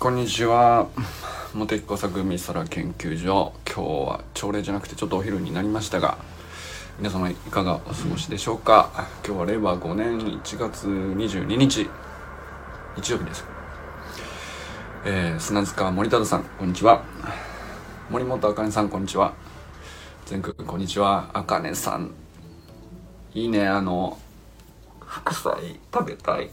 こんにちは。茂木工作美空研究所。今日は朝礼じゃなくてちょっとお昼になりましたが皆様いかがお過ごしでしょうか？今日は令和5年1月22日。日曜日です。えー、砂塚森忠さんこんにちは。森本あかねさんこんにちは。全国こんにちは。あかねさん。いいねあの副菜食べたい。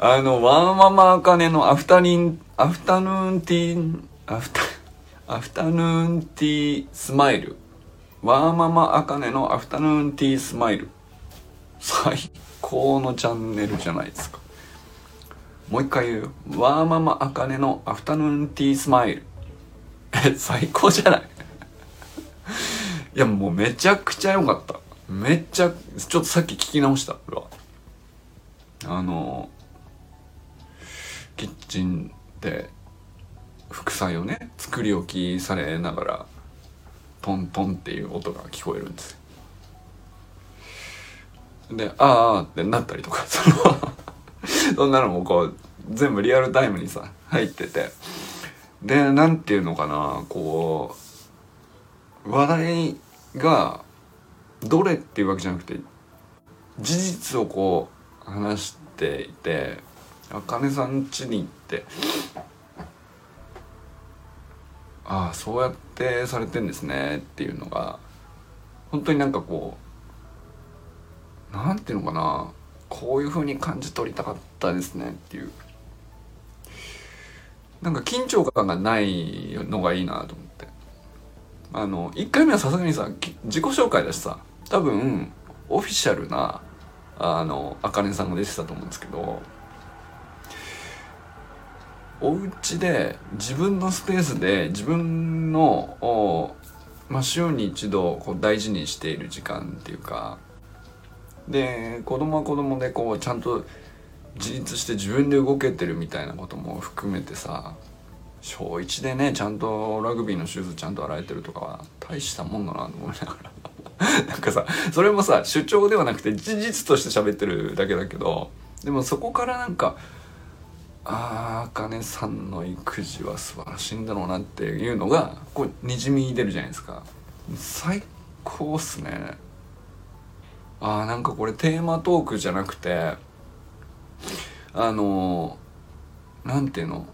あの、ワンママアカネのアフタリン、アフタヌーンティー、アフタ、アフタヌーンティースマイル。ワーママアカネのアフタヌーンティースマイル。最高のチャンネルじゃないですか。もう一回言うよ。ワーママアカネのアフタヌーンティースマイル。え、最高じゃない？いや、もうめちゃくちゃ良かった。めっちゃ、ちょっとさっき聞き直した。あの、キッチンで副菜をね作り置きされながらトントンっていう音が聞こえるんですで「ああ」ってなったりとかそのそんなのもこう全部リアルタイムにさ入ってて。でなんていうのかなこう話題がどれっていうわけじゃなくて事実をこう話していてあかねさん家に行って。ああそうやってされてんですねっていうのが本当になんかこうなんていうのかな。こういう風に感じ取りたかったですねっていう。なんか緊張感がないのがいいなと思って。あの1回目はさすがにさ自己紹介だしさ多分オフィシャルなあのあかねさんが出てたと思うんですけどお家で自分のスペースで自分のまあ、週に一度こう大事にしている時間っていうか。で子供は子供でこうちゃんと自立して自分で動けてるみたいなことも含めてさ小1でねちゃんとラグビーのシューズちゃんと洗えてるとかは大したもんだなと思いながら。なんかさそれもさ主張ではなくて事実として喋ってるだけだけどでもそこからなんかああ茜さんの育児は素晴らしいんだろうなっていうのがこうにじみ出るじゃないですか。最高っすね。ああなんかこれテーマトークじゃなくてあのなんていうの？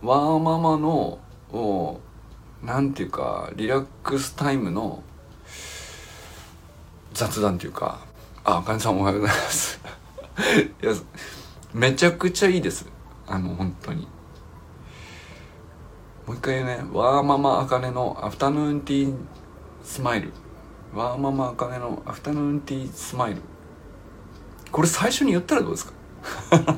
ワーママのをなんていうかリラックスタイムの雑談っていうか。ああかねさんおはようございます。いやめちゃくちゃいいです。あの本当に。もう一回ね。ワーママあかねのアフタヌーンティースマイル。ワーママあかねのアフタヌーンティースマイル。これ最初に言ったらどうですか？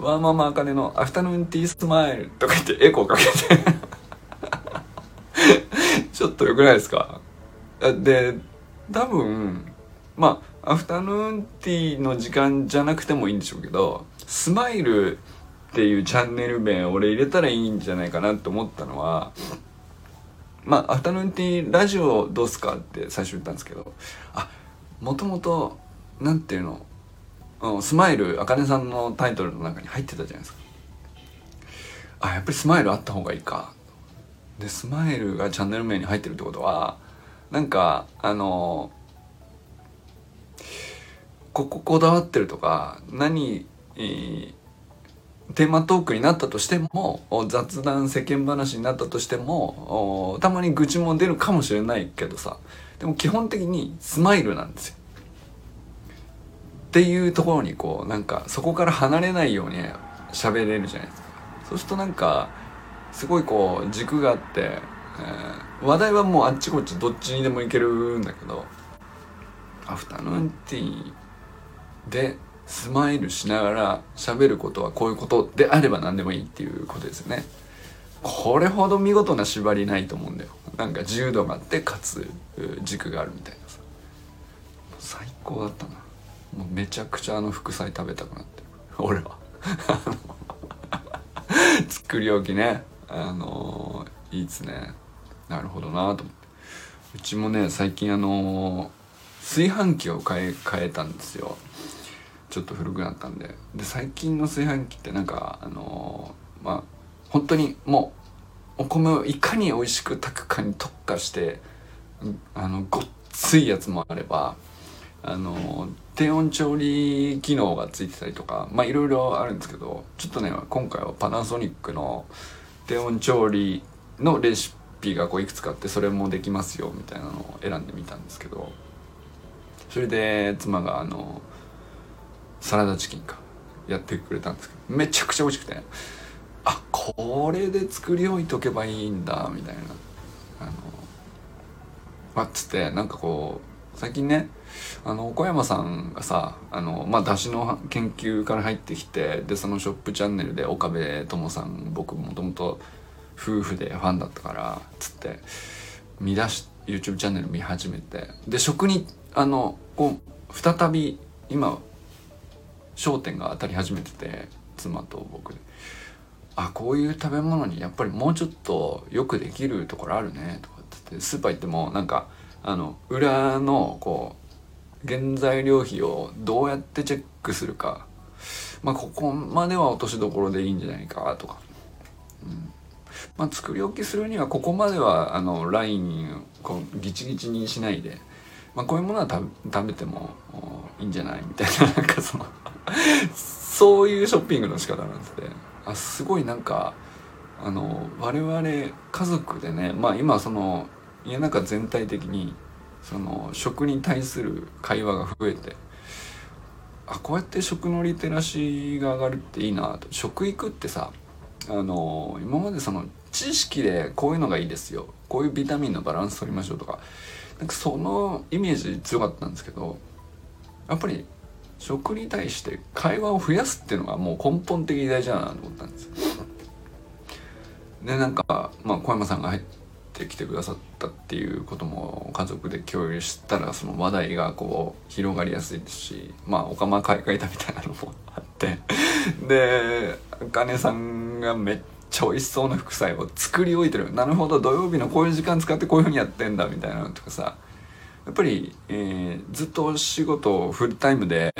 ワーママあかねのアフタヌーンティースマイルとか言ってエコーかけて。ちょっとよくないですか？で多分まあアフタヌーンティーの時間じゃなくてもいいんでしょうけどスマイルっていうチャンネル名俺入れたらいいんじゃないかなと思ったのはまあアフタヌーンティーラジオどうすかって最初言ったんですけどあもともとなんていうの、うん、スマイルあかねさんのタイトルの中に入ってたじゃないですか。あやっぱりスマイルあった方がいいか。でスマイルがチャンネル名に入ってるってことはなんかあのこここだわってるとか何えー、テーマトークになったとしても雑談世間話になったとしてもたまに愚痴も出るかもしれないけどさでも基本的にスマイルなんですよ。っていうところにこうなんかそこから離れないように喋れるじゃないですか。そうするとなんかすごいこう軸があって、えー、話題はもうあっちこっちどっちにでもいけるんだけどアフタヌーンティーでスマイルしながら喋ることはこういうことであれば何でもいいっていうことですよね。これほど見事な縛りないと思うんだよ。なんか自由度があってかつ軸があるみたいなさ。最高だったな。もうめちゃくちゃあの副菜食べたくなってる。俺は。作り置きね。あのー、いいっすね。なるほどなと思って。うちもね、最近あのー、炊飯器を変え、変えたんですよ。ちょっと古くなったんで。で最近の炊飯器ってなんかあのー、まあ本当にもうお米をいかに美味しく炊くかに特化してあのごっついやつもあればあの低温調理機能がついてたりとかまあいろいろあるんですけどちょっとね今回はパナソニックの低温調理のレシピがこういくつかあってそれもできますよみたいなのを選んでみたんですけど。それで妻があのサラダチキンかやってくれたんですけどめちゃくちゃ美味しくてあこれで作り置いとけばいいんだみたいな。あのまあつってなんかこう最近ねあの小山さんがさあのまあ出汁の研究から入ってきてでそのショップチャンネルで岡部友さん僕もともと夫婦でファンだったからつって見出し YouTube チャンネル見始めてで食にあのこう再び今焦点が当たり始めてて妻と僕で。あこういう食べ物にやっぱりもうちょっとよくできるところあるねとかってってスーパー行ってもなんかあの裏のこう原材料費をどうやってチェックするか。まあここまでは落としどころでいいんじゃないかとか、うん。まあ、作り置きするにはここまではあのラインこうギチギチにしないで、まあ、こういうものは食べてもいいんじゃない？みたいななんかそのそういうショッピングの仕方なんですね。あすごいなんかあの我々家族でねまあ今その家の中全体的にその食に対する会話が増えてあこうやって食のリテラシーが上がるっていいなと食育ってさあの今までその知識でこういうのがいいですよこういうビタミンのバランス取りましょうとかなんかそのイメージ強かったんですけどやっぱり食に対して会話を増やすっていうのがもう根本的に大事だなと思ったんです。でなんか、まあ、小山さんが入ってきてくださったっていうことも家族で共有したらその話題がこう広がりやすいですしまあおかま買い替えたみたいなのもあって。であかねさんがめっちゃ美味しそうな副菜を作り置いてる。なるほど土曜日のこういう時間使ってこういうふうにやってんだみたいなのとかさ。やっぱり、えー、ずっとお仕事をフルタイムで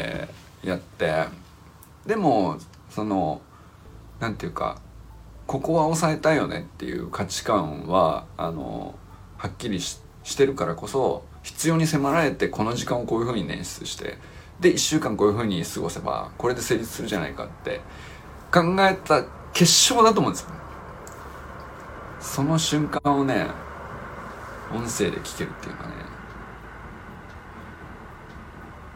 やってでもその何て言うかここは抑えたいよねっていう価値観はあのはっきりしてるからこそ必要に迫られてこの時間をこういうふうに捻出してで1週間こういうふうに過ごせばこれで成立するじゃないかって考えた結晶だと思うんですよその瞬間をね音声で聞けるっていうかね。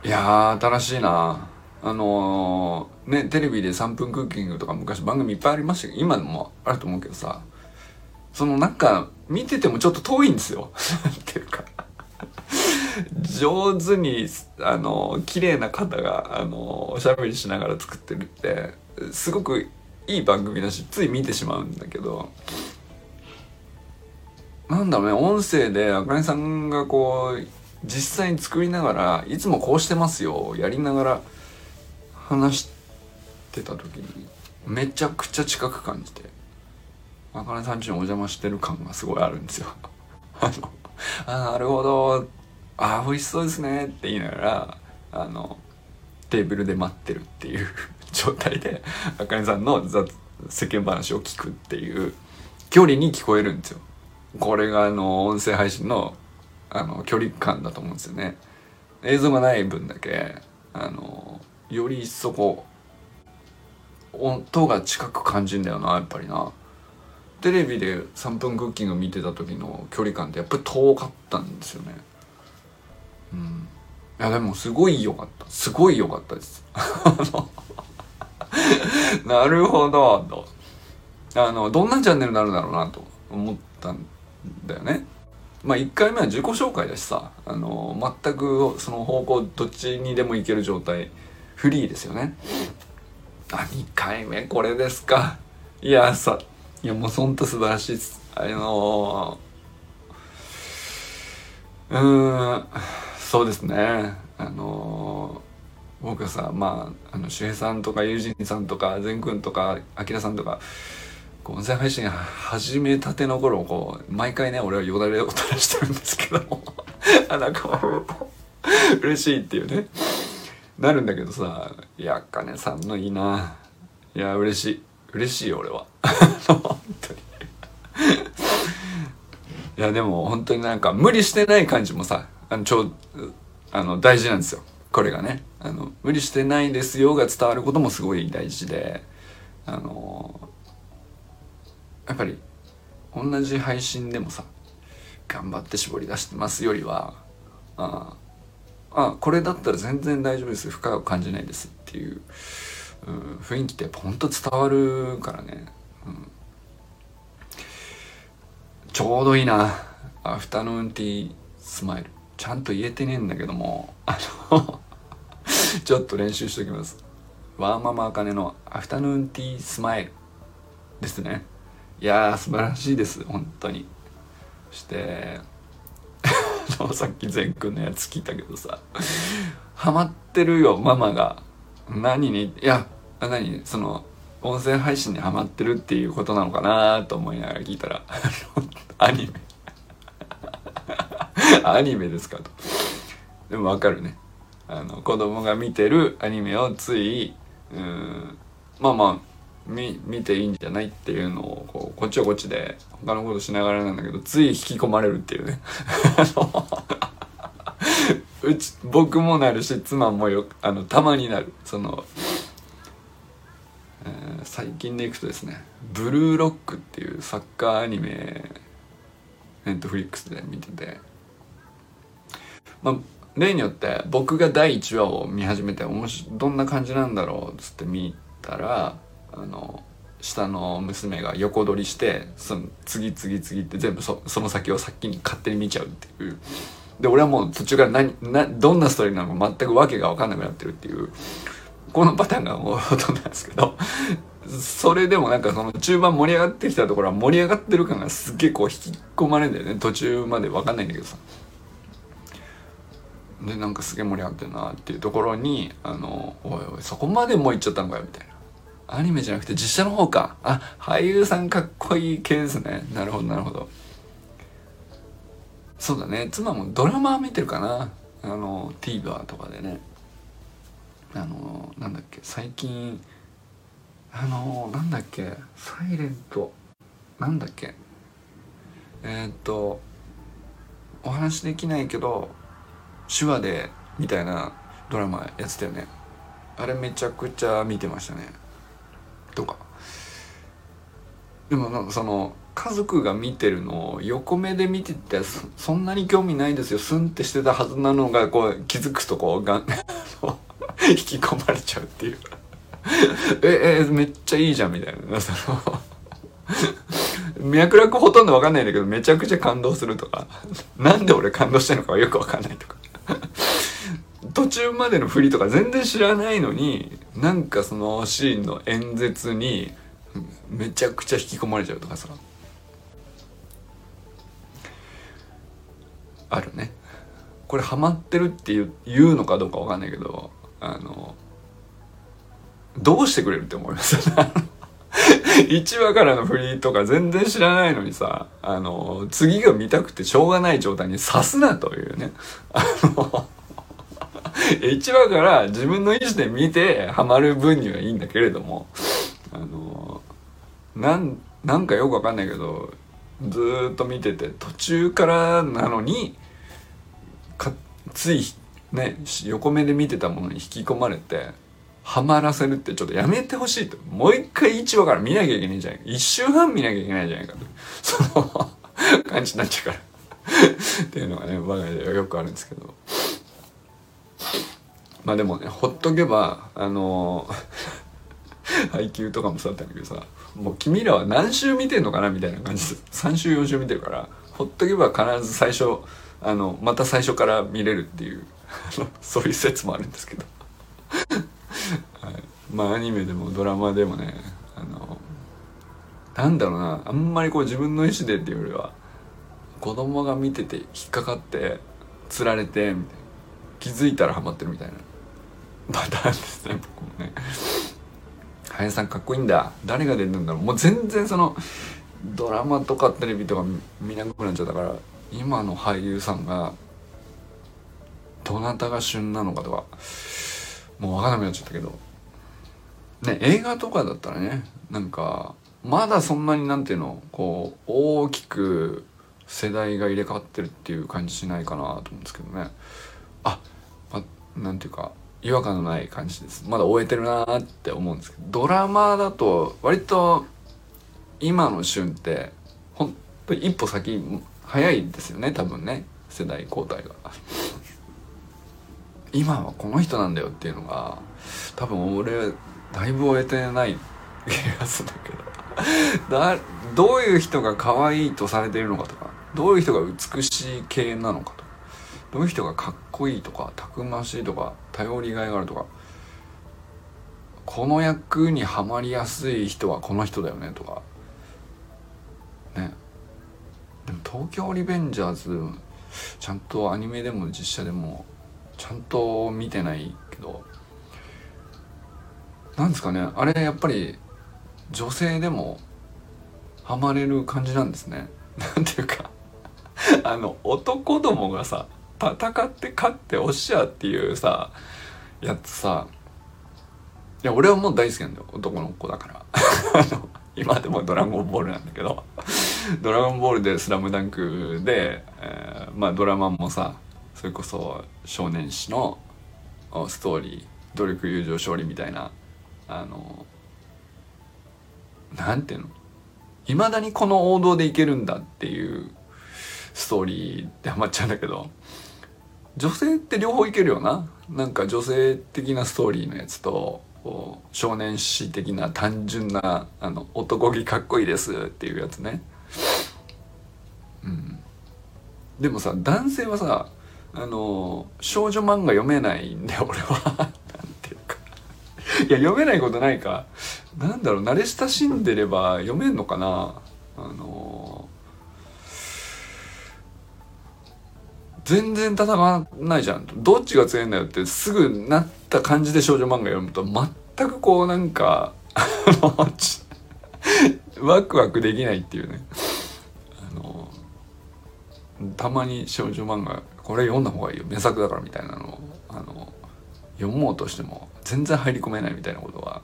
いや新しいな。あのー、ねテレビで3分クッキングとか昔番組いっぱいありましたけど今でもあると思うけどさ。そのなんか見ててもちょっと遠いんですよ。っていうか。上手にあの綺麗な方があのおしゃべりしながら作ってるってすごくいい番組だしつい見てしまうんだけど。なんだろうね音声であかねさんがこう実際に作りながらいつもこうしてますよやりながら話してた時にめちゃくちゃ近く感じてあかねさんちにお邪魔してる感がすごいあるんですよ。あのあなるほどあ美味しそうですねって言いながらあのテーブルで待ってるっていう 状態であかねさんの世間話を聞くっていう距離に聞こえるんですよ。これがあの音声配信のあの距離感だと思うんですよね。映像がない分だけあのより一層こう音が近く感じんだよなやっぱりな。テレビで3分クッキング見てた時の距離感ってやっぱり遠かったんですよね。うん。いやでもすごい良かった。すごい良かったです。なるほどと。あのどんなチャンネルになるだろうなと思ったんだよね。まあ1回目は自己紹介だしさあの全くその方向どっちにでも行ける状態フリーですよね。あ2回目これですか。いやさいやもうほんと素晴らしいです。あのうんそうですね。あの僕はさまああの周平さんとか友人さんとか善くんとかあきらさんとかこう音声配信始めたての頃こう毎回ね俺はよだれを垂らしてるんですけども あなんか嬉しいっていうね。なるんだけどさいやかねさんのいいな。いや嬉しい。嬉しいよ俺は。本当に。いやでも本当になんか無理してない感じもさあのちょあの大事なんですよ。これがね。あの無理してないですよが伝わることもすごい大事であのやっぱり同じ配信でもさ頑張って絞り出してますよりはああこれだったら全然大丈夫です負荷を感じないですっていう、うん、雰囲気ってやっぱほんと伝わるからね、うん、ちょうどいいな。アフタヌーンティースマイル。ちゃんと言えてねえんだけども。あのちょっと練習しておきます。ワーママあかねのアフタヌーンティースマイルですね。いや素晴らしいです。本当に。そして さっき善くんのやつ聞いたけどさハマってるよママが。何にいや何その音声配信にハマってるっていうことなのかなと思いながら聞いたら アニメ。アニメですかと。でもわかるね。あの子供が見てるアニメをついうんまあまあ見見ていいんじゃないっていうのをこうこっちはこっちで他のことしながらなんだけどつい引き込まれるっていうね。うち僕もなるし妻もよあのたまになる。その、えー、最近でいくとですね「ブルーロック」っていうサッカーアニメネットフリックスで見ててまあ例によって僕が第1話を見始めてもしどんな感じなんだろうっつって見たらあの下の娘が横取りしてその次々次って全部その先を先に勝手に見ちゃうっていう。で俺はもう途中から何などんなストーリーなのか全く訳が分かんなくなってるっていう。このパターンがもうほとんどなんですけど。それでもなんかその中盤盛り上がってきたところは盛り上がってる感がすっげえこう引き込まれるんだよね。途中まで分かんないんだけどさ。でなんかすげえ盛り上がってるなっていうところにあのおいおいそこまでもう行っちゃったのかよみたいな。アニメじゃなくて実写の方か。あ俳優さんかっこいい系ですね。なるほどなるほど。そうだね。妻もドラマ見てるかな。あの TVer とかでね。あのなんだっけ。最近あのなんだっけ。サイレント。なんだっけ。えー、っとお話できないけど手話でみたいなドラマやってたよね。あれめちゃくちゃ見てましたね。とか。でもなんかその家族が見てるのを横目で見ててそんなに興味ないですよスンってしてたはずなのがこう気づくとこうが 引き込まれちゃうっていう。ええめっちゃいいじゃんみたいな。その 脈絡ほとんど分かんないんだけどめちゃくちゃ感動するとか。なんで俺感動してるのかはよく分かんないとか。途中までの振りとか全然知らないのになんかそのシーンの演説にめちゃくちゃ引き込まれちゃうとかさ。あるね。これハマってるって言うのかどうかわかんないけどあのどうしてくれるって思います？1話からの振りとか全然知らないのにさあの次が見たくてしょうがない状態にさすなというね。あの 1話から自分の意思で見てハマる分にはいいんだけれどもあのなんなんかよくわかんないけどずっと見てて途中からなのにかついね横目で見てたものに引き込まれてハマらせるってちょっとやめてほしいと。もう一回1話から見なきゃいけないんじゃない。か1週半見なきゃいけないんじゃないかと。その 感じになっちゃうから。っていうのがね我が家ではよくあるんですけど。まあでもねほっとけばあの 配給とかもそうだったんだけどさもう君らは何週見てんのかなみたいな感じ。で3週4週見てるからほっとけば必ず最初あのまた最初から見れるっていう そういう説もあるんですけど。はい、まあアニメでもドラマでもねあのなんだろうなあんまりこう自分の意思でっていうよりは子供が見てて引っかかってつられてみたいな。気づいたらハマってるみたいな。パターンですね僕もね。林さんかっこいいんだ。誰が出るんだろう。もう全然そのドラマとかテレビとか見なくなっちゃったから今の俳優さんがどなたが旬なのかとかもう分からなくなっちゃったけど。ね映画とかだったらねなんかまだそんなになんていうのこう大きく世代が入れ替わってるっていう感じしないかなと思うんですけどね。あ、ま、なんていうか違和感のない感じです。まだ終えてるなーって思うんですけどドラマだと割と今の旬ってほんと一歩先早いですよね多分ね。世代交代が。今はこの人なんだよっていうのが多分俺だいぶ終えてない気がするんだけど。だどういう人が可愛いとされているのかとかどういう人が美しい系なのかとかどういう人がかっこいいとかたくましいとか頼りがいがあるとか。この役にはまりやすい人はこの人だよねとか。ね。でも東京リベンジャーズちゃんとアニメでも実写でもちゃんと見てないけど。なんですかね。あれやっぱり女性でもハマれる感じなんですね。なんていうか。あの男どもがさ戦って勝っておっしゃっていうさやつさ。いや俺はもう大好きなんだよ男の子だから。今でも「ドラゴンボール」なんだけど「ドラゴンボール」で「スラムダンクで、えー、まあドラマもさそれこそ少年誌のストーリー努力友情勝利みたいなあのなんていうの？いまだにこの王道でいけるんだっていうストーリーでハマっちゃうんだけど。女性って両方いけるよな。なんか女性的なストーリーのやつと少年誌的な単純なあの男気かっこいいですっていうやつね。うん。でもさ男性はさあの少女漫画読めないんで 俺は。なんていうか。いや読めないことないか。なんだろう慣れ親しんでれば読めんのかな。あの全然戦わないじゃん。どっちが強いんだよってすぐなった感じで少女漫画読むと全くこうなんか ワクワクできないっていうね。あのたまに少女漫画これ読んだ方がいいよ。名作だからみたいなのをあの読もうとしても全然入り込めないみたいなことは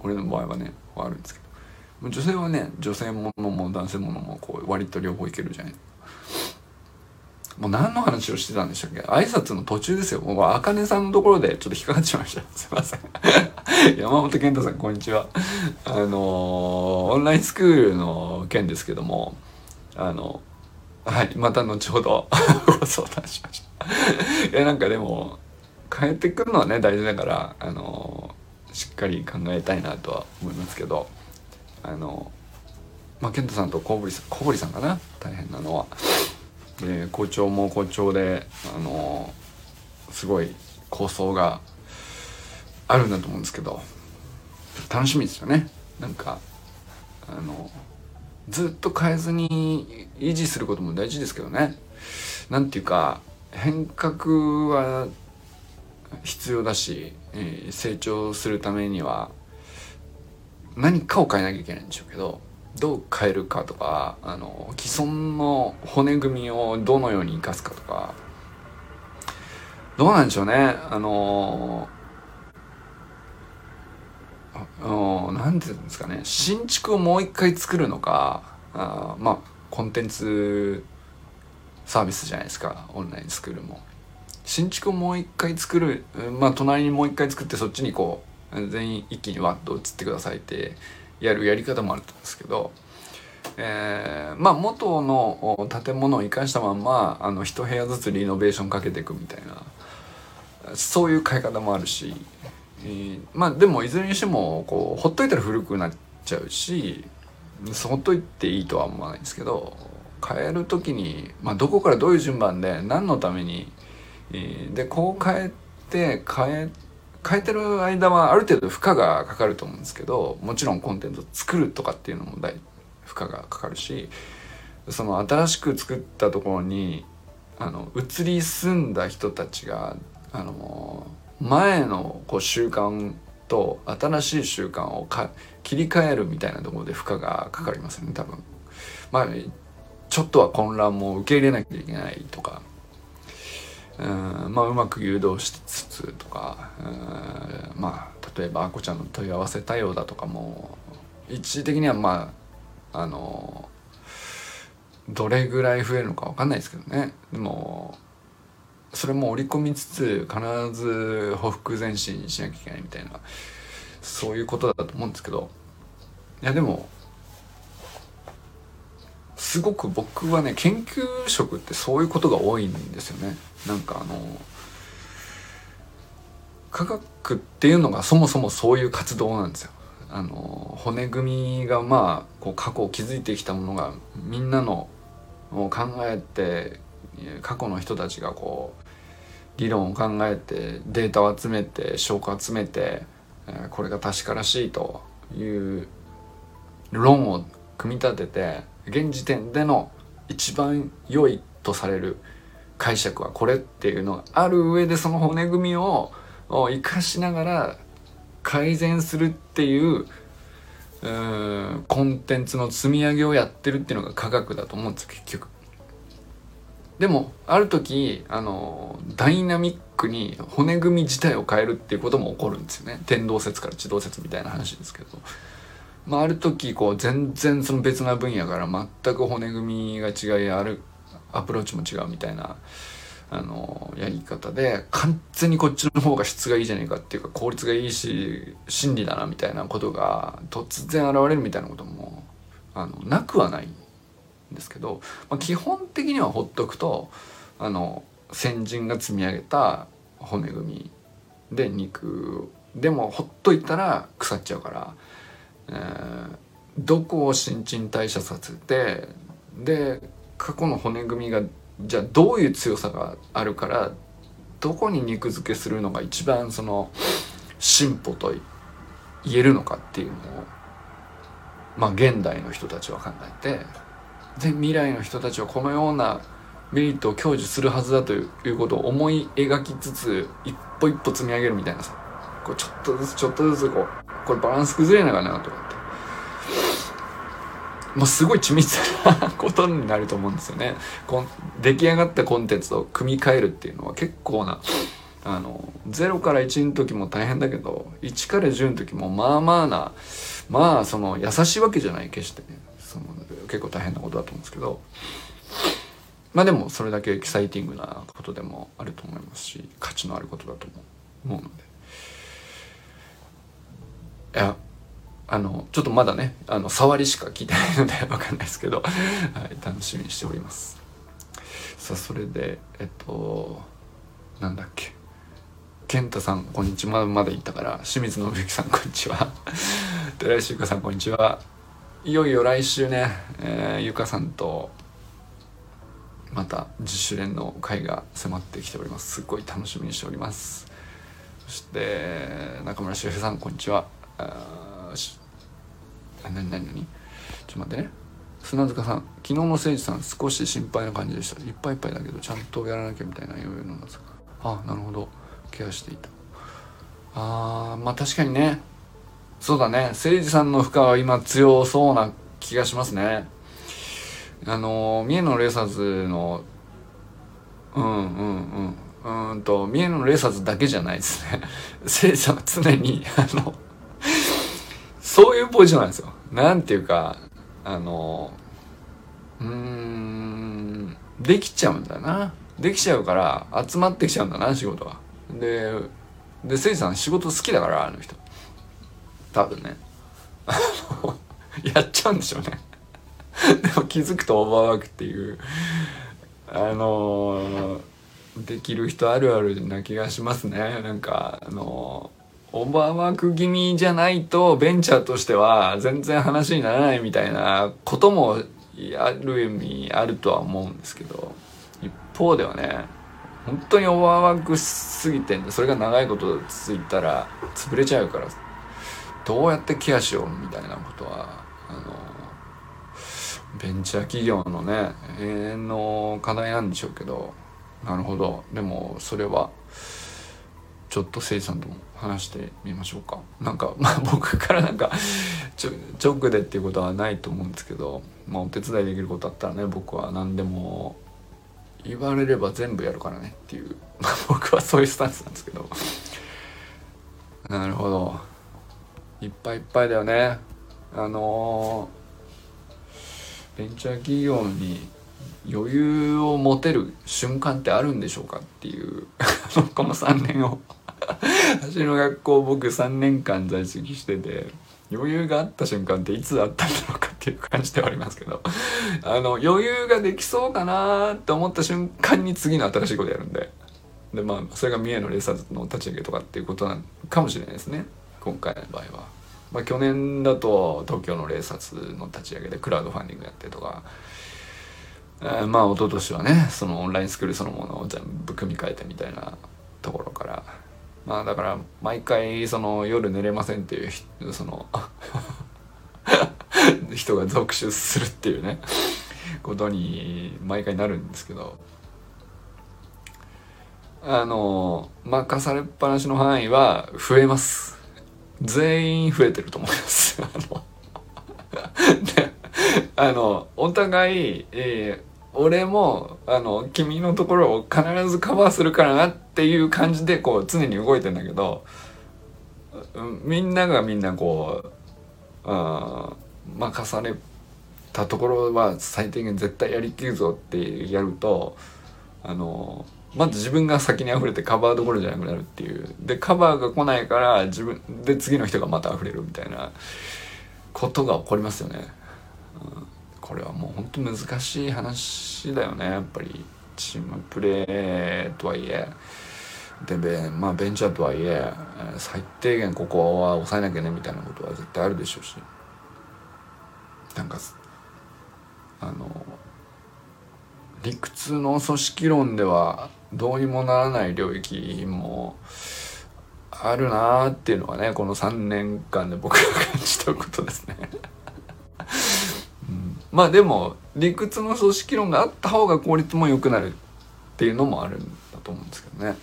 俺の場合はねあるんですけど。女性はね女性ものも男性ものもこう割と両方いけるじゃない。もう何の話をしてたんでしたっけ？挨拶の途中ですよ。もう、あかねさんのところでちょっと引っかかっちゃいました。すいません。山本健太さん、こんにちは。あのー、オンラインスクールの件ですけども、あの、はい、また後ほど ご相談しました。いや、なんかでも、帰ってくるのはね、大事だから、あのー、しっかり考えたいなとは思いますけど、あのー、まあ、健太さんと小堀さん、小堀さんかな？大変なのは。で校長も校長であのすごい構想があるんだと思うんですけど楽しみですよね。なんかあのずっと変えずに維持することも大事ですけどね。なんていうか変革は必要だし、えー、成長するためには何かを変えなきゃいけないんでしょうけどどう変えるかとかあの既存の骨組みをどのように生かすかとかどうなんでしょうね。あの何て言うんですかね。新築をもう一回作るのかあまあコンテンツサービスじゃないですか。オンラインスクールも。新築をもう一回作るまあ隣にもう一回作ってそっちにこう全員一気にワッと移ってくださいってやるやり方もあるんですけど、えー、まあ元の建物を生かしたまんまあの一部屋ずつリノベーションかけていくみたいなそういう買い方もあるし、えー、まあでもいずれにしてもこうほっといたら古くなっちゃうしほっといていいとは思わないんですけど変える時に、まあ、どこからどういう順番で何のために、えー、でこう変えて変えて変えてる間はある程度負荷がかかると思うんですけどもちろんコンテンツ作るとかっていうのも大負荷がかかるしその新しく作ったところにあの移り住んだ人たちがあの前のこう習慣と新しい習慣を切り替えるみたいなところで負荷がかかりますよね多分。まあちょっとは混乱も受け入れなきゃいけないとかうんまあうまく誘導しつつとかまあ例えばあこちゃんの問い合わせ対応だとかも一時的にはまああのどれぐらい増えるのか分かんないですけどね。でもそれも織り込みつつ必ずほふ前進しなきゃいけないみたいなそういうことだと思うんですけど。いやでもすごく僕はね研究職ってそういうことが多いんですよね。なんかあの科学っていうのがそもそもそういう活動なんですよ。あの骨組みがまあこう過去を築いてきたものがみんなのを考えて過去の人たちがこう理論を考えてデータを集めて証拠を集めてこれが確からしいという論を組み立てて現時点での一番良いとされる解釈はこれっていうのがある上でその骨組みを生かしながら改善するっていうコンテンツの積み上げをやってるっていうのが科学だと思うんです結局。でもある時あのダイナミックに骨組み自体を変えるっていうことも起こるんですよね天動説から地動説みたいな話ですけど、まあ、ある時こう全然その別な分野から全く骨組みが違いあるアプローチも違うみたいなあのやり方で完全にこっちの方が質がいいじゃねえかっていうか効率がいいし真理だなみたいなことが突然現れるみたいなこともあのなくはないんですけど、まあ、基本的にはほっとくとあの先人が積み上げた骨組みで肉でもほっといたら腐っちゃうから、えー、どこを新陳代謝させてで過去の骨組みがじゃあどういう強さがあるからどこに肉付けするのが一番その進歩と言えるのかっていうのをまあ現代の人たちは考えてで未来の人たちはこのようなメリットを享受するはずだということを思い描きつつ一歩一歩積み上げるみたいなさこうちょっとずつちょっとずつこうこれバランス崩れないかなとかって。もうすごい緻密なことになると思うんですよね。こん出来上がったコンテンツを組み替えるっていうのは結構なあの0から1の時も大変だけど1から10の時もまあまあなまあその優しいわけじゃない決してね。その結構大変なことだと思うんですけど。まあでもそれだけエキサイティングなことでもあると思いますし価値のあることだと思うので。いやあのちょっとまだねあの触りしか聞いてないので 分かんないですけど、はい、楽しみにしております。さあそれでえっとなんだっけ。健太さんこんにちは。まだ言ったから清水信之さんこんにちは。寺石由香さんこんにちは。いよいよ来週ね、えー、ゆかさんとまた自主練の会が迫ってきております。すっごい楽しみにしております。そして中村修平さんこんにちは。あ何何何？ちょっと待ってね。砂塚さん昨日の誠司さん少し心配な感じでした。いっぱいいっぱいだけどちゃんとやらなきゃみたいな余裕のなさあなるほど。ケアしていた。あーまあ確かにね。そうだね。誠司さんの負荷は今強そうな気がしますね。あの三重のレーサーズのうんうんうん。うんと三重のレーサーズだけじゃないですね。誠司さんは常にあのいうポジションなんですよ。なんていうかあのうーんできちゃうんだな。できちゃうから集まってきちゃうんだな仕事は。でで誠司さん仕事好きだからあの人。多分ね。やっちゃうんでしょうね。でも気づくとオーバーワークっていうあのー、できる人あるあるな気がしますね。なんかあのー、オーバーワーク気味じゃないとベンチャーとしては全然話にならないみたいなこともある意味あるとは思うんですけど一方ではね本当にオーバーワークしすぎてそれが長いこと続いたら潰れちゃうからどうやってケアしようみたいなことはあのベンチャー企業のね永遠の課題なんでしょうけどなるほど。でもそれはちょっとせいさんとも話してみましょうか。なんかまあ 僕からなんかちょ直でっていうことはないと思うんですけど、まあ、お手伝いできることあったらね僕は何でも言われれば全部やるからねっていう、まあ、僕はそういうスタンスなんですけど。なるほど。いっぱいいっぱいだよね。あのー、ベンチャー企業に余裕を持てる瞬間ってあるんでしょうかっていう この3年を。私の学校僕3年間在籍してて余裕があった瞬間っていつあったんだろうかっていう感じではありますけどあの余裕ができそうかなって思った瞬間に次の新しいことやるんで。でまあそれが三重のレーサーズの立ち上げとかっていうことなのかもしれないですね。今回の場合は。まあ、去年だと東京のレーサーズの立ち上げでクラウドファンディングやってとか。えまあ一昨年はねそのオンラインスクールそのものを全部組み替えてみたいなところからまあだから毎回その夜寝れませんっていうその 人が続出するっていうねことに毎回なるんですけど。あの任されっぱなしの範囲は増えます。全員増えてると思います。あの。あのお互い、えー俺もあの君のところを必ずカバーするからなっていう感じでこう常に動いてんだけどみんながみんなこう、うん、任されたところは最低限絶対やりきるぞってやるとあのまず自分が先に溢れてカバーどころじゃなくなるっていうでカバーが来ないから自分で次の人がまた溢れるみたいなことが起こりますよね。これはもう本当難しい話だよね。やっぱりチームプレーとはいえ。でベ,、まあ、ベンチャーとはいえ最低限ここは抑えなきゃねみたいなことは絶対あるでしょうし。なんかあの理屈の組織論ではどうにもならない領域もあるなーっていうのはねこの3年間で僕が感じたことですね。まあでも理屈の組織論があった方が効率も良くなるっていうのもあるんだと思うんですけどね、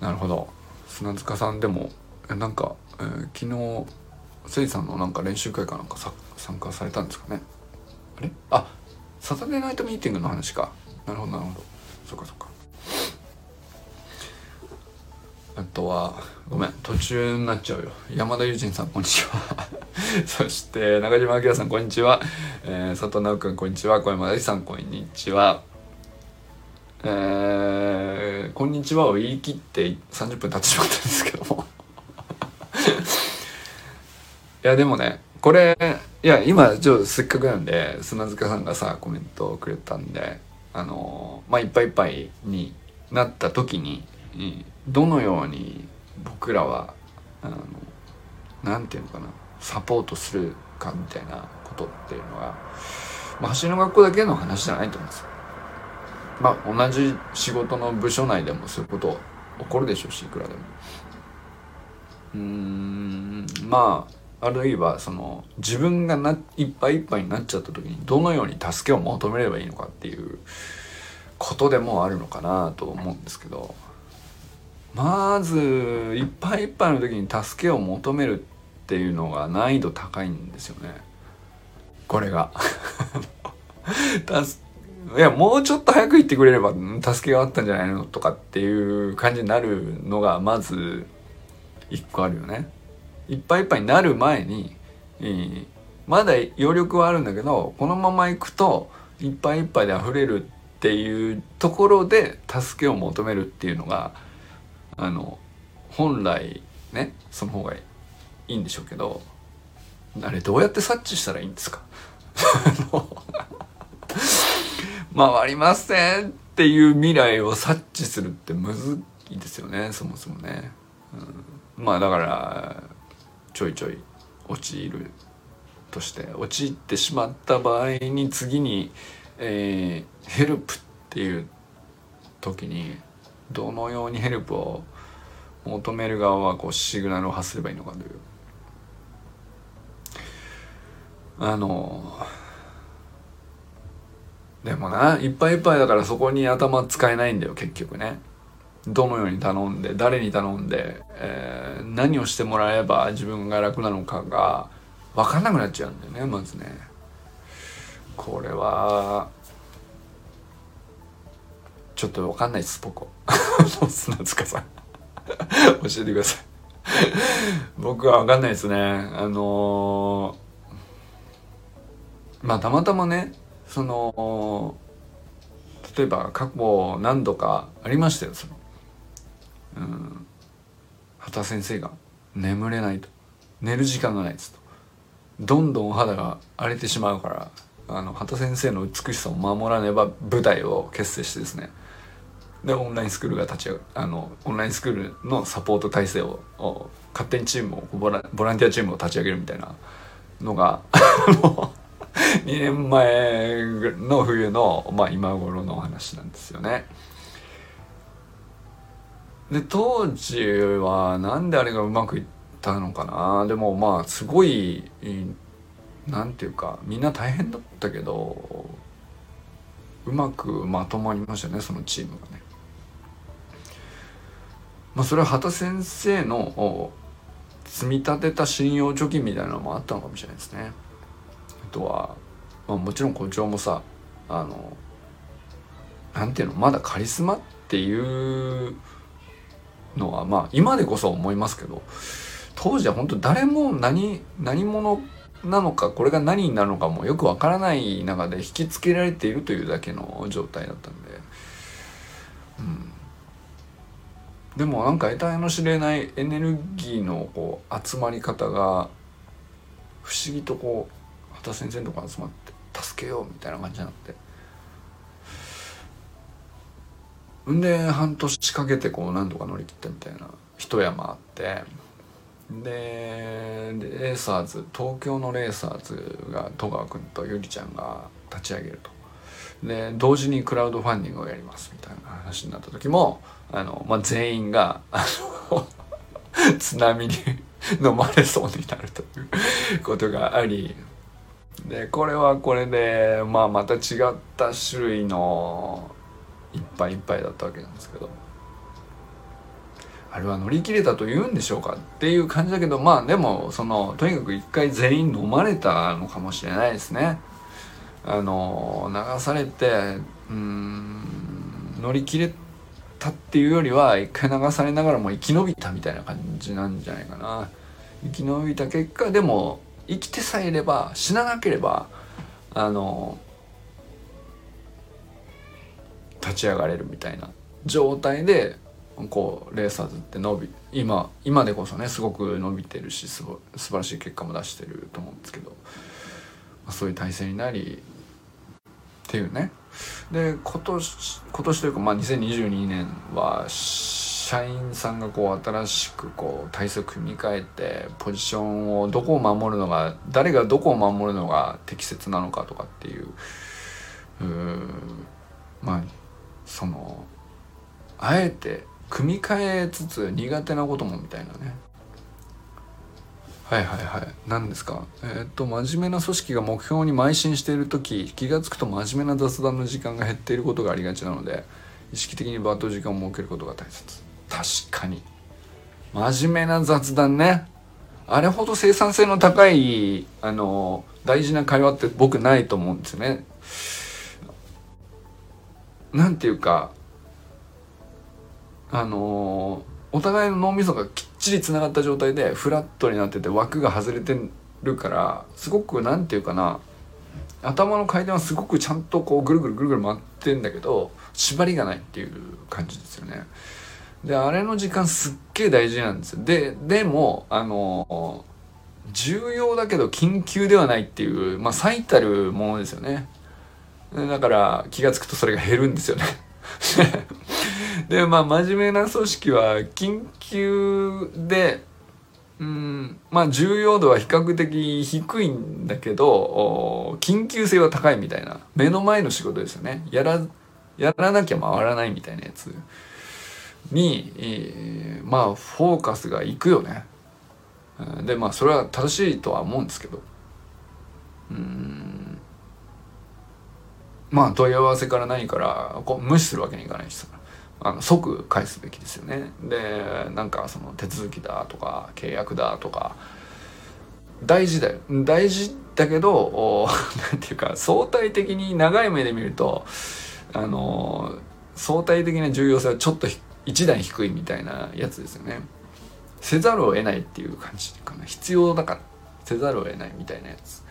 うん、なるほど。砂塚さんでもなんか、えー、昨日せいさんのなんか練習会かなんか参加されたんですかね。あれ？あサタデーナイトミーティングの話か。なるほどなるほど。そっかそっか。あとはごめん途中になっちゃうよ。山田友人さんこんにちは。そして中島明さんこんにちは、えー、佐藤直君こんにちは。小山大さんこんにちは。えー、こんにちはを言い切って30分経ってしまったんですけども。いやでもねこれいや今ちょっとせっかくなんで砂塚さんがさコメントをくれたんであのまあいっぱいいっぱいになった時に、どのように僕らはあのなんていうのかなサポートするかみたいなことっていうのは、まあ、走りの学校だけの話じゃないと思うんですよ。まあ同じ仕事の部署内でもそういうこと起こるでしょうしいくらでも。うんまああるいはその自分がないっぱいいっぱいになっちゃった時にどのように助けを求めればいいのかっていうことでもあるのかなと思うんですけどまずいっぱいいっぱいの時に助けを求めるっていうのが難易度高いんですよね。これが。いやもうちょっと早く言ってくれれば助けがあったんじゃないのとかっていう感じになるのがまず一個あるよね。いっぱいいっぱいになる前に、えー、まだ余力はあるんだけどこのまま行くといっぱいいっぱいで溢れるっていうところで助けを求めるっていうのがあの本来ねその方がいいんでしょうけどあれどうやって察知したらいいんですか？回りませんっていう未来を察知するってむずいですよねそもそもね、うん、まあだからちょいちょい陥るとして陥ってしまった場合に次に、えー、ヘルプっていう時にどのようにヘルプを求める側はこうシグナルを発すればいいのかという。あのでもないっぱいいっぱいだからそこに頭使えないんだよ結局ね。どのように頼んで誰に頼んで、えー、何をしてもらえば自分が楽なのかが分かんなくなっちゃうんだよねまずね。これはちょっと分かんないです僕砂塚さん。教えてください。僕は分かんないですね。あのー、まあたまたまねその例えば過去何度かありましたよその。うん。畑先生が眠れないと。寝る時間がないですと。どんどんお肌が荒れてしまうからあの畑先生の美しさを守らねば舞台を結成してですね。でオンラインスクールが立ち上があのオンラインスクールのサポート体制を勝手にチームをボラボランティアチームを立ち上げるみたいなのが 2年前の冬の、まあ、今頃の話なんですよね。で当時はなんであれがうまくいったのかなでもまあすごいなんていうかみんな大変だったけどうまくまとまりましたねそのチームがね。まあ、それは畑先生の積み立てた信用貯金みたいなのもあったのかもしれないですね。あとは、まあ、もちろん校長もさあのなんていうのまだカリスマっていうのはまあ今でこそ思いますけど当時は本当誰も何何者なのかこれが何になるのかもよくわからない中で引きつけられているというだけの状態だったんで、うん、でもなんか得体の知れないエネルギーのこう集まり方が不思議とこう畑先生のとこ集まって助けようみたいな感じになって。んで半年かけてこう何とか乗り切ったみたいな。一山あって。でレーサーズ東京のレーサーズが戸川君とゆりちゃんが立ち上げると。で同時にクラウドファンディングをやりますみたいな話になった時もあの、まあ、全員があの 津波に飲まれそうになるということがありでこれはこれで、まあ、また違った種類のいっぱいいっぱいだったわけなんですけどあれは乗り切れたと言うんでしょうかっていう感じだけどまあでもそのとにかく一回全員飲まれたのかもしれないですね。あの流されてうん乗り切れたっていうよりは一回流されながらも生き延びたみたいな感じなんじゃないかな。生き延びた結果でも生きてさえいれば死ななければあの立ち上がれるみたいな状態でこうレーサーズって伸び今今でこそねすごく伸びてるしすご素晴らしい結果も出してると思うんですけど、そういう体制になりっていうねで今年今年というかまあ2022年は社員さんがこう新しくこう体制を組み替えてポジションをどこを守るのが誰がどこを守るのが適切なのかとかっていううまあそのあえて組み替えつつ苦手なこともみたいなね。はいはいはい。何ですか？えー、っと真面目な組織が目標に邁進している時気が付くと真面目な雑談の時間が減っていることがありがちなので意識的にバット時間を設けることが大切。確かに。真面目な雑談ね。あれほど生産性の高いあの大事な会話って僕ないと思うんですよね。なんていうかあのお互いの脳みそがきっちりつながった状態でフラットになってて枠が外れてるからすごく何て言うかな頭の回転はすごくちゃんとこうぐるぐるぐるぐる回ってんだけど縛りがないっていう感じですよね。であれの時間すっげえ大事なんですよ。ででもあの重要だけど緊急ではないっていうまあ最たるものですよね。だから気が付くとそれが減るんですよね でまあ真面目な組織は緊急でうんまあ重要度は比較的低いんだけど緊急性は高いみたいな。目の前の仕事ですよね。やらやらなきゃ回らないみたいなやつ。に、えー、まあフォーカスがいくよね。でまあそれは正しいとは思うんですけど。うん。まあ問い合わせから何からこう無視するわけにいかないしさ。あの即返すべきですよね。でなんかその手続きだとか契約だとか大事だよ。大事だけど何 て言うか相対的に長い目で見るとあの相対的な重要性はちょっと一段低いみたいなやつですよね。せざるを得ないっていう感じかな。必要だからせざるを得ないみたいなやつ。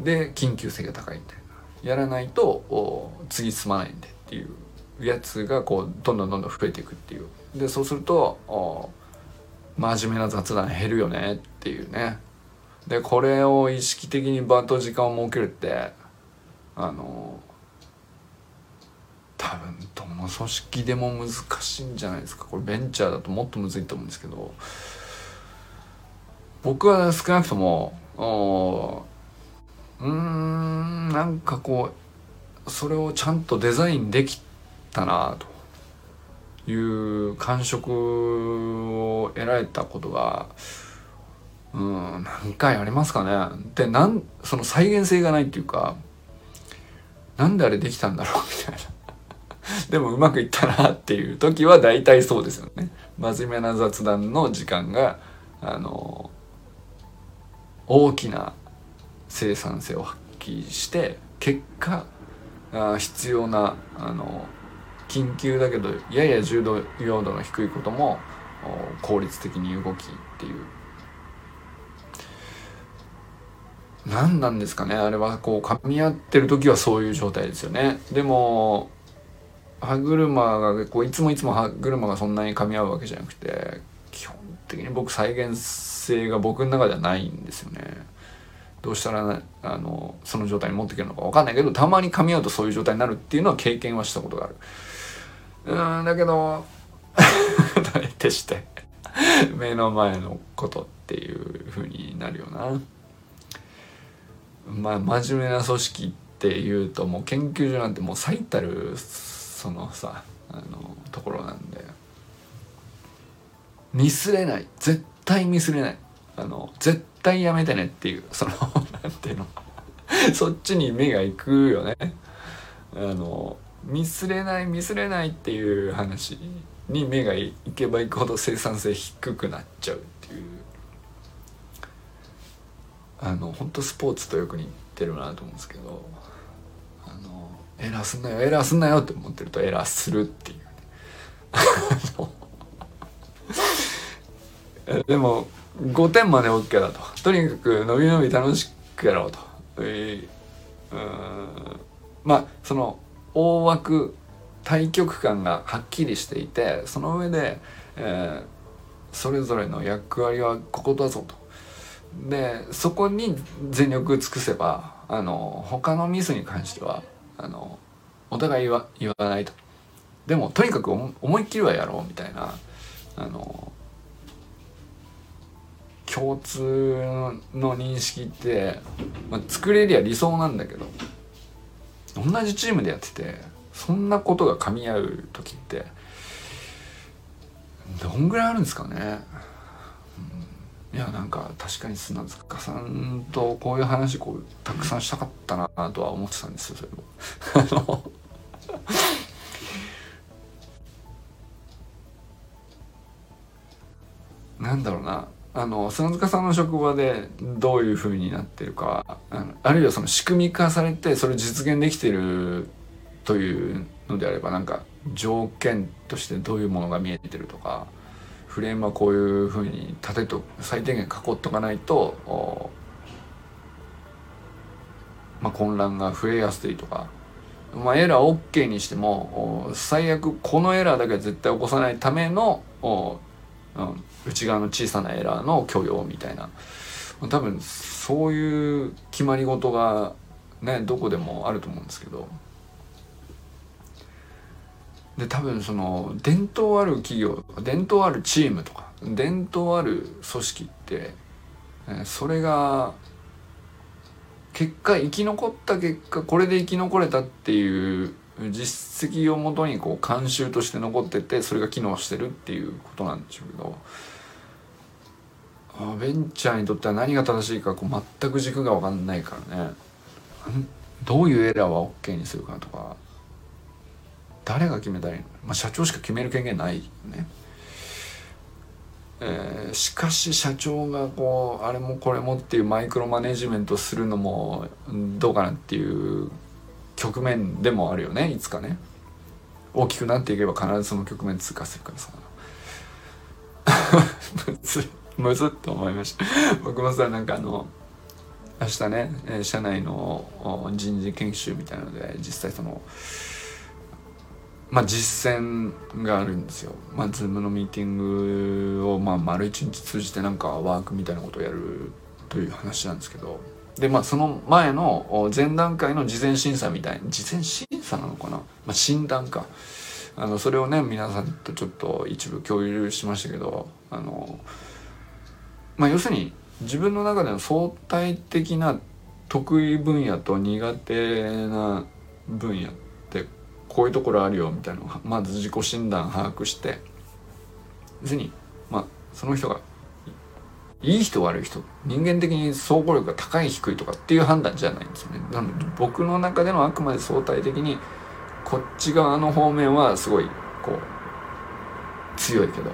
で緊急性が高いみたいな。やらないと次進まないんでっていうやつがこうどんどんどんどん増えていくっていう。でそうすると真面目な雑談減るよねっていうね。でこれを意識的に場と時間を設けるってあの多分どの組織でも難しいんじゃないですか。これベンチャーだともっとむずいと思うんですけど。僕は少なくともうんなんかこうそれをちゃんとデザインできたなという感触を得られたことがうん何回ありますかね。でなんその再現性がないっていうかなんであれできたんだろうみたいな。でもうまくいったなっていう時は大体そうですよね。真面目な雑談の時間があの大きな生産性を発揮して結果あ必要なあの緊急だけどやや重要度の低いことも効率的に動きっていう。何なんですかねあれはこう噛み合ってる時はそういう状態ですよね。でも歯車がこういつもいつも歯車がそんなに噛み合うわけじゃなくて基本的に僕再現性が僕の中ではないんですよね。どうしたらあのその状態に持っていけるのか分かんないけどたまに噛み合うとそういう状態になるっていうのは経験はしたことがある。うんだけど。誰てして。目の前のことっていう風になるよな。まあ真面目な組織っていうともう研究所なんてもう最たるそのさあのところなんで。ミスれない。絶対ミスれない。あの絶対やめてねっていうその なんていうの。そっちに目が行くよね。あのミスれないミスれないっていう話に目がいけばいくほど生産性低くなっちゃうっていうあの本当スポーツとよく似てるなと思うんですけどあのエラーすんなよエラーすんなよって思ってるとエラーするっていう、ね、でも5点まで OK だと。とにかく伸び伸び楽しくやろうと、えー、うんまあその大枠対極感がはっきりしていてその上で、えー、それぞれの役割はここだぞと。でそこに全力尽くせばあの他のミスに関してはあのお互い言わ言わないと。でもとにかく思いっきりはやろうみたいなあの共通の認識って、まあ、作れりゃ理想なんだけど。同じチームでやっててそんなことが噛み合う時ってどんぐらいあるんですかね、うん、いやなんか確かに砂塚さんとこういう話こうたくさんしたかったなとは思ってたんですよそれも。なんだろうな。あの砂塚さんの職場でどういうふうになってるかああるいはその仕組み化されてそれ実現できてるというのであればなんか条件としてどういうものが見えてるとかフレームはこういうふうに縦と最低限囲っとかないと、まあ、混乱が増えやすいとか、まあ、エラー OK にしても最悪このエラーだけは絶対起こさないための、うん、内側の小さなエラーの許容みたいな。多分そういう決まり事がねどこでもあると思うんですけど。で多分その伝統ある企業とか伝統あるチームとか伝統ある組織ってそれが結果生き残った結果これで生き残れたっていう実績をもとにこう慣習として残っててそれが機能してるっていうことなんでしょうけど。ベンチャーにとっては何が正しいかこう全く軸が分かんないからね。どういうエラーは OK にするかとか。誰が決めたらいいの、まあ、社長しか決める権限ないよね。えー、しかし社長がこうあれもこれもっていうマイクロマネジメントするのもどうかなっていう局面でもあるよねいつかね。大きくなっていけば必ずその局面通過するからさ。む ずむずっと思いました 僕もさなんかあの明日ね社内の人事研修みたいなので実際そのまあ実践があるんですよ。まあ、ズームのミーティングをまあ丸一日通じてなんかワークみたいなことをやるという話なんですけど、でまあその前の前段階の事前審査みたいな、事前審査なのかな？まあ診断か。あの、それをね、皆さんとちょっと一部共有しましたけど、あの、まあ要するに自分の中での相対的な得意分野と苦手な分野ってこういうところあるよみたいなのをまず自己診断把握して別にまあその人がいい人悪い人人間的に総合力が高い低いとかっていう判断じゃないんですよね。なので僕の中でのあくまで相対的にこっち側の方面はすごいこう強いけど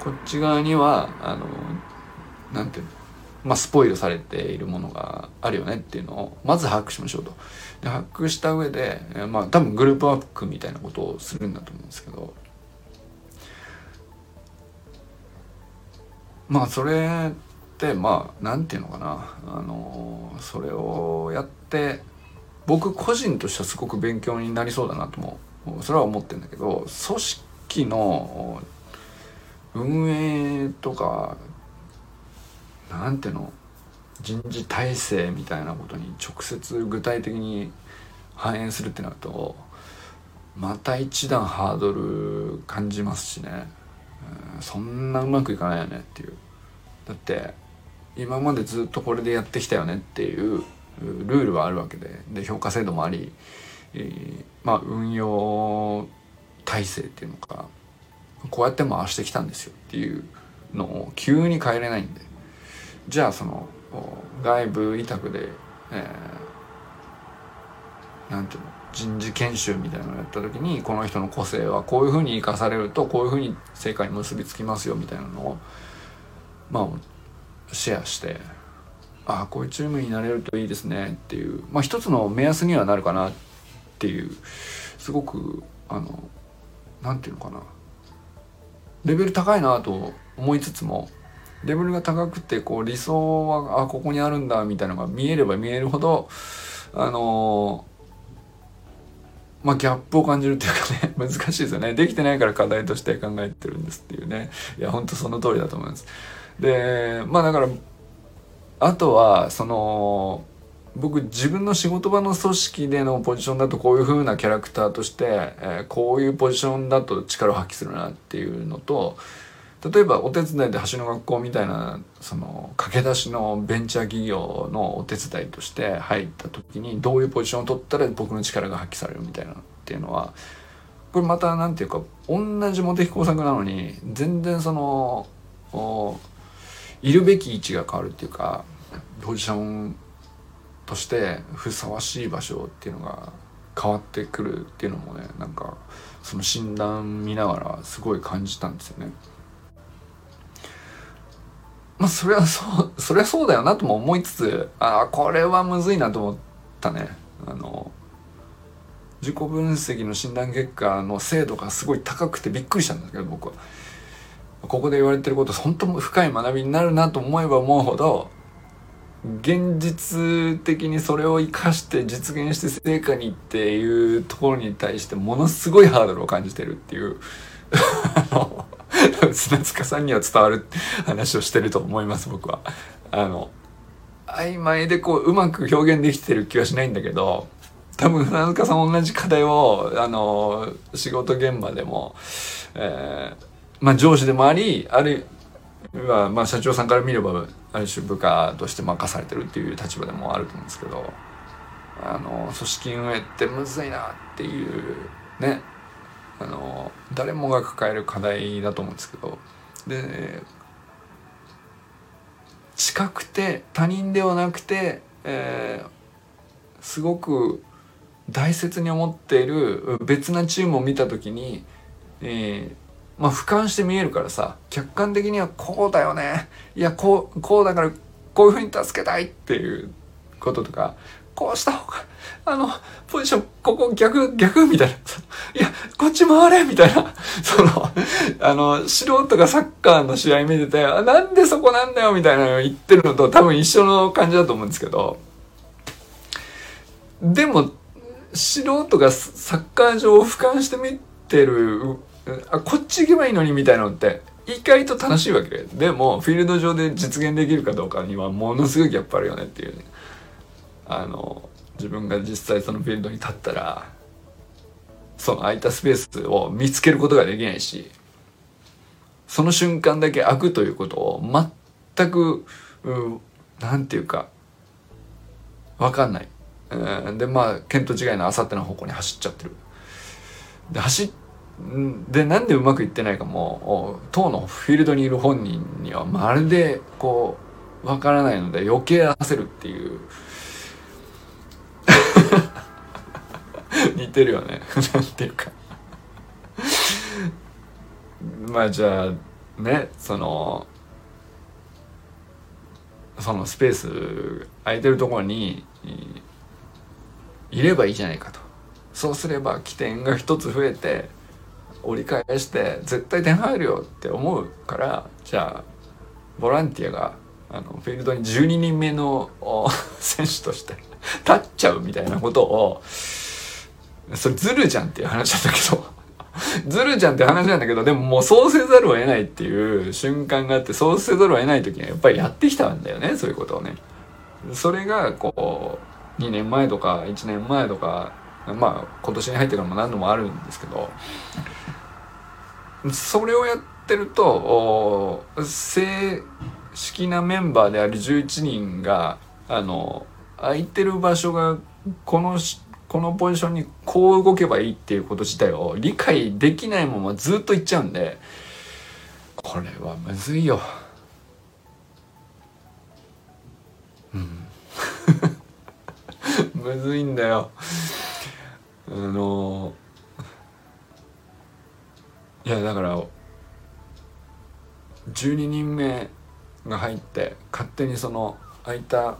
こっち側にはあのなんていうのまあ、スポイルされているものがあるよねっていうのをまず把握しましょうと。で把握した上で、まあ多分グループワークみたいなことをするんだと思うんですけどまあそれってまあなんていうのかなあのそれをやって僕個人としてはすごく勉強になりそうだなともそれは思ってるんだけど組織の運営とかなんていうの人事体制みたいなことに直接具体的に反映するってなるとまた一段ハードル感じますしね、うん、そんなうまくいかないよねっていう。だって今までずっとこれでやってきたよねっていうルールはあるわけで。で評価制度もあり、えー、まあ運用体制っていうのかこうやって回してきたんですよっていうのを急に変えれないんで。じゃあその外部委託で、えー、なんていうの人事研修みたいなのをやった時にこの人の個性はこういうふうに生かされるとこういうふうに成果に結びつきますよみたいなのをまあシェアしてああこういうチームになれるといいですねっていうまあ一つの目安にはなるかなっていうすごくあのなんていうのかなレベル高いなと思いつつもレベルが高くてこう理想はあここにあるんだみたいなのが見えれば見えるほどあの、まあギャップを感じるっていうかね 難しいですよね。できてないから課題として考えてるんですっていうね。いや本当その通りだと思います。でまあだからあとはその僕自分の仕事場の組織でのポジションだとこういう風なキャラクターとして、えー、こういうポジションだと力を発揮するなっていうのと例えばお手伝いで橋の学校みたいなその駆け出しのベンチャー企業のお手伝いとして入った時にどういうポジションを取ったら僕の力が発揮されるみたいなっていうのはこれまた何て言うか同じモテ工作なのに全然そのいるべき位置が変わるっていうかポジションとしてふさわしい場所っていうのが変わってくるっていうのもねなんかその診断見ながらすごい感じたんですよね。まあそれはそうそれはそうだよなとも思いつつああこれはむずいなと思ったね。あの自己分析の診断結果の精度がすごい高くてびっくりしたんだけど僕は。ここで言われてること本当深い学びになるなと思えば思うほど現実的にそれを生かして実現して成果にっていうところに対してものすごいハードルを感じてるっていう。砂塚さんには伝わる話をしてると思います僕は。あの曖昧でこううまく表現できてる気はしないんだけど多分船塚さん同じ課題をあの仕事現場でも、えー、まあ上司でもありあるいはまあ社長さんから見ればある種部下として任されてるっていう立場でもあると思うんですけどあの組織運営ってむずいなっていうねあの誰もが抱える課題だと思うんですけどで近くて他人ではなくて、えー、すごく大切に思っている別なチームを見た時に、えー、まあ俯瞰して見えるからさ客観的にはこうだよね。いやこうこうだからこういうふうに助けたいっていうこととかこうした方が、あの、ポジション、ここ逆、逆？みたいな。いや、こっち回れ？みたいな。その、あの、素人がサッカーの試合見てて、なんでそこなんだよ？みたいなの言ってるのと多分一緒の感じだと思うんですけど、でも、素人がサッカー場を俯瞰して見てる、あ、こっち行けばいいのに？みたいなのって、意外と楽しいわけ。でもフィールド上で実現できるかどうかにはものすごいギャップあるよねっていうね。あの自分が実際そのフィールドに立ったらその空いたスペースを見つけることができないしその瞬間だけ開くということを全く何て言うか分かんない、でまあ見当違いのあさっての方向に走っちゃってる。で走っでなんでうまくいってないかも当のフィールドにいる本人にはまるでこうわからないので余計焦るっていう似てるよね。なんていうか。まあじゃあねそのそのスペース空いてるところにいればいいじゃないかと。そうすれば起点が一つ増えて折り返して絶対点入るよって思うからじゃあボランティアがあのフィールドに12人目の 選手として立っちゃうみたいなことをそれずるじゃんっていう話だったけど ずるじゃんって話なんだけどでももうそうせざるを得ないっていう瞬間があってそうせざるを得ない時にはやっぱりやってきたんだよねそういうことをね。それがこう2年前とか1年前とかまあ今年に入ってからも何度もあるんですけどそれをやってると正式なメンバーである11人があの空いてる場所がこのこのポジションにこう動けばいいっていうこと自体を理解できないままずっといっちゃうんでこれはむずいよ。うん。むずいんだよ。あのいやだから12人目が入って勝手にその空いた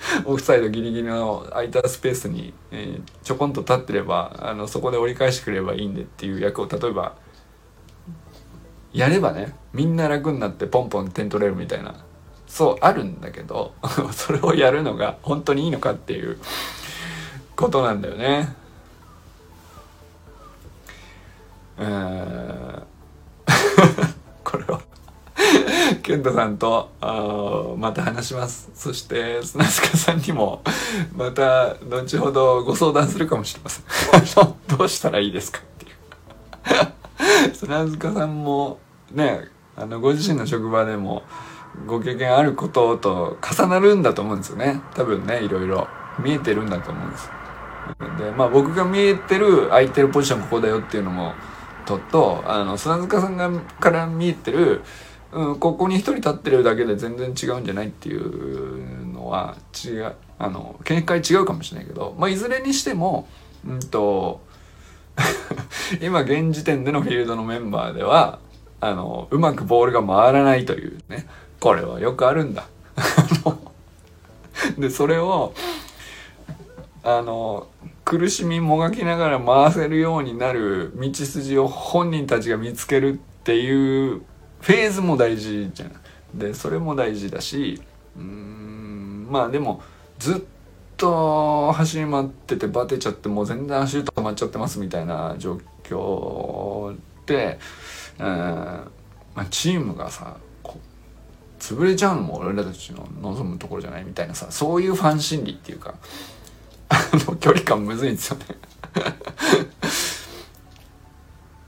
オフサイドギリギリの空いたスペースに、えー、ちょこんと立ってればあのそこで折り返してくればいいんでっていう役を例えばやればねみんな楽になってポンポン点取れるみたいなそうあるんだけど それをやるのが本当にいいのかっていうことなんだよね。えー、これは健太さんとあまた話します。そして砂塚さんにもまた後ほどご相談するかもしれません。どうしたらいいですかっていう。砂塚さんもねあのご自身の職場でもご経験あることと重なるんだと思うんですよね。多分ねいろいろ。見えてるんだと思うんです。でまあ僕が見えてる空いてるポジションここだよっていうのもとっとあの砂塚さんがから見えてる、うん、ここに一人立ってるだけで全然違うんじゃないっていうのは違うあの見解違うかもしれないけど、まあ、いずれにしてもうんと 今現時点でのフィールドのメンバーではあのうまくボールが回らないというねこれはよくあるんだ。でそれをあの苦しみもがきながら回せるようになる道筋を本人たちが見つけるっていうフェーズも大事じゃん。でそれも大事だしうんまあでもずっと走り回っててバテちゃってもう全然足止まっちゃってますみたいな状況で、うんまあ、チームがさ潰れちゃうのも俺たちの望むところじゃないみたいなさそういうファン心理っていうかあの 距離感むずいんですよね。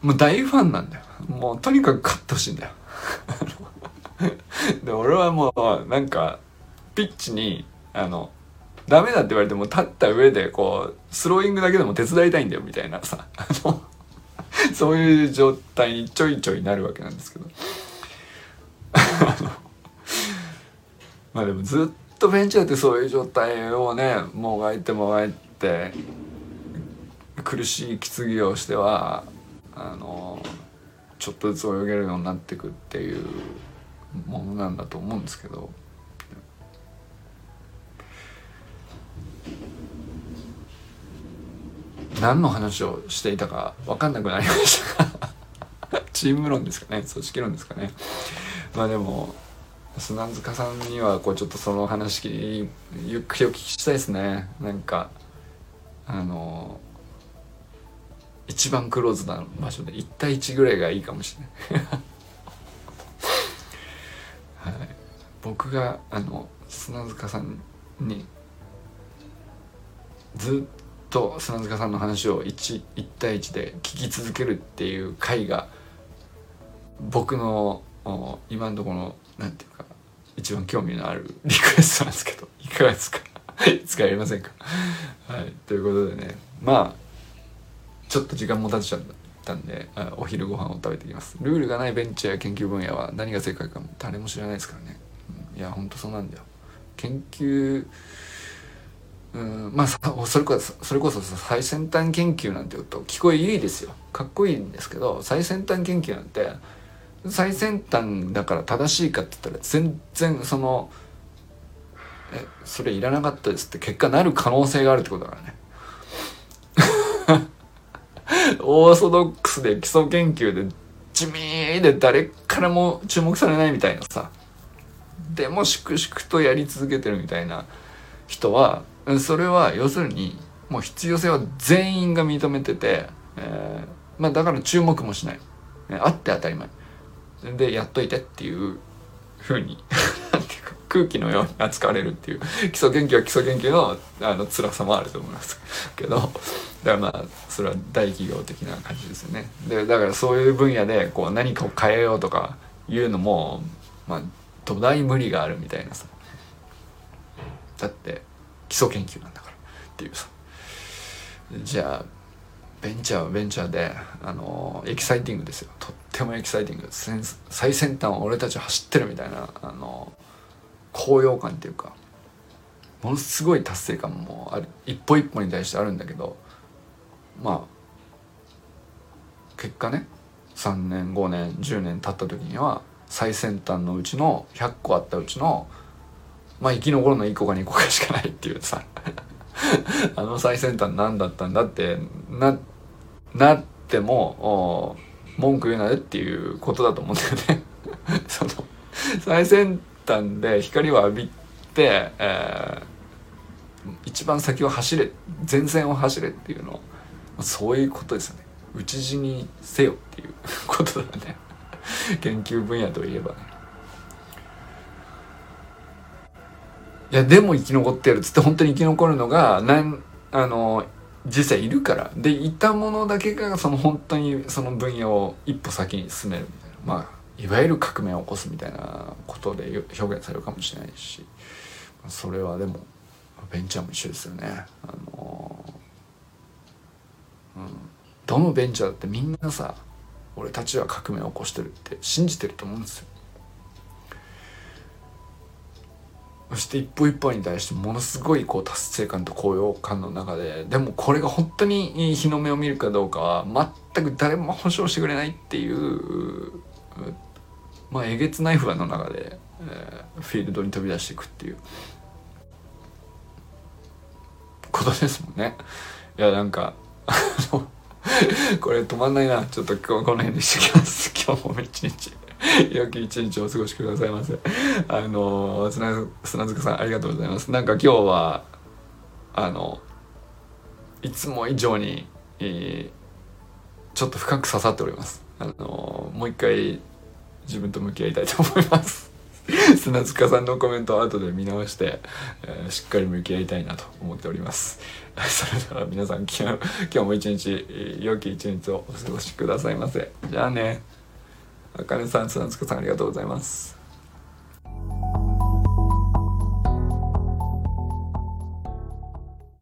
もう大ファンなんだよ。もうとにかく勝ってほしいんだよ。で俺はもうなんかピッチにあのダメだって言われても立った上でこうスローイングだけでも手伝いたいんだよみたいなさそういう状態にちょいちょいなるわけなんですけど。まあでもずっとベンチャーってそういう状態をねもがいてもがいて苦しいきぎをしてはあのちょっとずつ泳げるようになってくっていうものなんだと思うんですけど。何の話をしていたか分かんなくなりました。が チーム論ですかね。組織論ですかね。まあでも砂塚さんにはこうちょっとその話ゆっくりお聞きしたいですね。なんかあのー一番クローズな場所で1対1ぐらいがいいかもしれない。はい、僕があの砂塚さんにずっと砂塚さんの話を 1, 1対1で聞き続けるっていう回が僕の今のところのなんていうか一番興味のあるリクエストなんですけどいかがですか？いつかやりませんか？はい。ということでね。まあちょっと時間も経っちゃったんでお昼ご飯を食べてきます。ルールがないベンチャーや研究分野は何が正解かも誰も知らないですからね、うん、いやほんとそうなんだよ。研究うんまあそれこそそれこそ最先端研究なんて言うと聞こえいいですよ。かっこいいんですけど最先端研究なんて最先端だから正しいかって言ったら全然そのえそれいらなかったですって結果なる可能性があるってことだからね。オーソドックスで基礎研究で地味で誰からも注目されないみたいなさ。でも粛々とやり続けてるみたいな人はそれは要するにもう必要性は全員が認めてて、えー、まあだから注目もしない、あって当たり前。でやっといてっていうふうに。空気のように扱われるっていう基礎研究は基礎研究のあの辛さもあると思います。けどだからまあそれは大企業的な感じですよね。でだからそういう分野でこう何かを変えようとかいうのもまあ土台無理があるみたいなさ。だって基礎研究なんだからっていうさ。じゃあベンチャーはベンチャーであのエキサイティングですよ。とってもエキサイティング。最先端を俺たち走ってるみたいなあの高揚感っていうかものすごい達成感もある。一歩一歩に対してあるんだけどまあ結果ね3年5年10年経った時には最先端のうちの100個あったうちのまあ生き残るの1個か2個かしかないっていうさ あの最先端何だったんだってななっても文句言うなよっていうことだと思うんだよね。その最先端で光を浴びて、えー、一番先を走れ前線を走れっていうのそういうことですよね。討ち死にせよっていうことだね。研究分野といえばね。いやでも生き残ってるっつって本当に生き残るのがなんあの実際いるから。でいたものだけがその本当にその分野を一歩先に進めるみたいな。まあいわゆる革命を起こすみたいなことで表現されるかもしれないしそれはでもベンチャーも一緒ですよね。あのうん、どのベンチャーだってみんなさ俺たちは革命を起こしてるって信じてると思うんですよ。そして一歩一歩に対してものすごいこう達成感と高揚感の中ででもこれが本当に日の目を見るかどうかは全く誰も保証してくれないっていうまあえげつない不安の中で、えー、フィールドに飛び出していくっていうことですもんね。いやなんかこれ止まんないな。ちょっと今日この辺にしてきます。今日も一日良き一日をお過ごしくださいませ。あの砂砂塚さんありがとうございます。なんか今日はあのいつも以上に、えー、ちょっと深く刺さっております。あのもう一回自分と向き合いたいと思います。砂塚さんのコメントを後で見直して、えー、しっかり向き合いたいなと思っております。それでは皆さん今日も一日良き一日をお過ごしくださいませ。じゃあね。あかねさん砂塚さんありがとうございます。